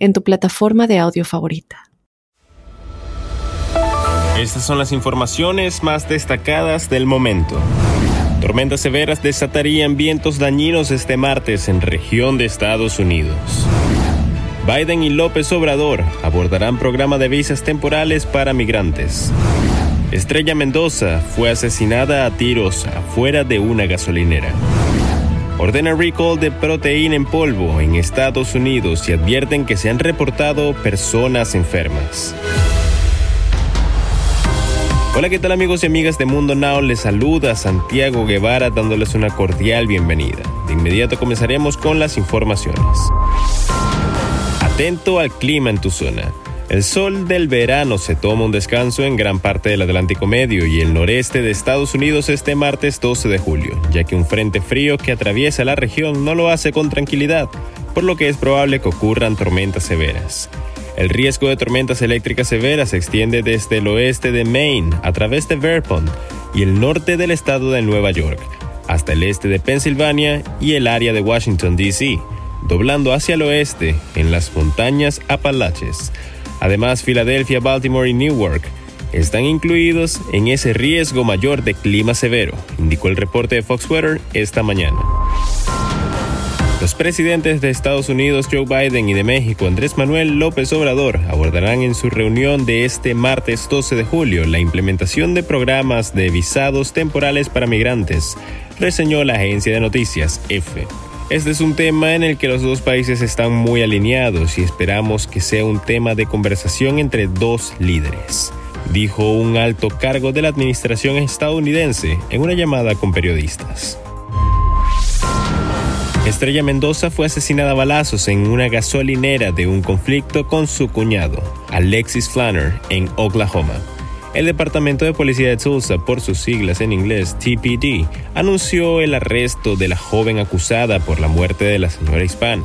en tu plataforma de audio favorita. Estas son las informaciones más destacadas del momento. Tormentas severas desatarían vientos dañinos este martes en región de Estados Unidos. Biden y López Obrador abordarán programa de visas temporales para migrantes. Estrella Mendoza fue asesinada a tiros afuera de una gasolinera ordena recall de proteína en polvo en Estados Unidos y advierten que se han reportado personas enfermas. Hola, ¿qué tal amigos y amigas de Mundo Now? Les saluda Santiago Guevara dándoles una cordial bienvenida. De inmediato comenzaremos con las informaciones. Atento al clima en tu zona. El sol del verano se toma un descanso en gran parte del Atlántico Medio y el noreste de Estados Unidos este martes 12 de julio, ya que un frente frío que atraviesa la región no lo hace con tranquilidad, por lo que es probable que ocurran tormentas severas. El riesgo de tormentas eléctricas severas se extiende desde el oeste de Maine a través de Vermont y el norte del estado de Nueva York, hasta el este de Pensilvania y el área de Washington, D.C., doblando hacia el oeste en las montañas Apalaches. Además, Filadelfia, Baltimore y Newark están incluidos en ese riesgo mayor de clima severo, indicó el reporte de Fox Weather esta mañana. Los presidentes de Estados Unidos Joe Biden y de México Andrés Manuel López Obrador abordarán en su reunión de este martes 12 de julio la implementación de programas de visados temporales para migrantes, reseñó la agencia de noticias EFE. Este es un tema en el que los dos países están muy alineados y esperamos que sea un tema de conversación entre dos líderes, dijo un alto cargo de la administración estadounidense en una llamada con periodistas. Estrella Mendoza fue asesinada a balazos en una gasolinera de un conflicto con su cuñado, Alexis Flanner, en Oklahoma. El Departamento de Policía de Tulsa, por sus siglas en inglés TPD, anunció el arresto de la joven acusada por la muerte de la señora hispana.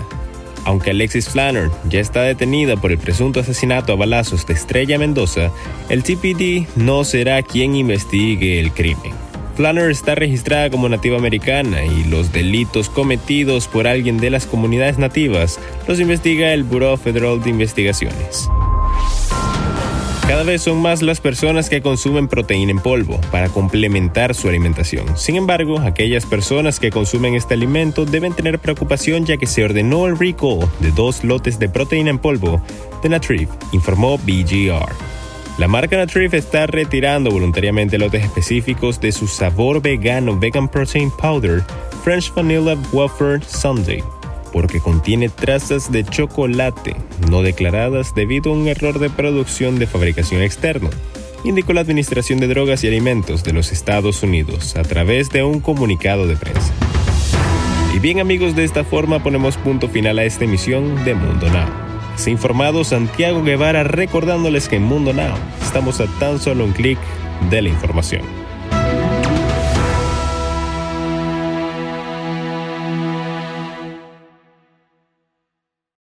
Aunque Alexis Flanner ya está detenida por el presunto asesinato a balazos de Estrella Mendoza, el TPD no será quien investigue el crimen. Flanner está registrada como nativa americana y los delitos cometidos por alguien de las comunidades nativas los investiga el Bureau Federal de Investigaciones. Cada vez son más las personas que consumen proteína en polvo para complementar su alimentación. Sin embargo, aquellas personas que consumen este alimento deben tener preocupación ya que se ordenó el recall de dos lotes de proteína en polvo de Natriv, informó BGR. La marca Natriv está retirando voluntariamente lotes específicos de su sabor vegano Vegan Protein Powder French Vanilla Wafer Sunday porque contiene trazas de chocolate no declaradas debido a un error de producción de fabricación externo, indicó la Administración de Drogas y Alimentos de los Estados Unidos a través de un comunicado de prensa. Y bien amigos, de esta forma ponemos punto final a esta emisión de Mundo Now. Se informado Santiago Guevara recordándoles que en Mundo Now estamos a tan solo un clic de la información.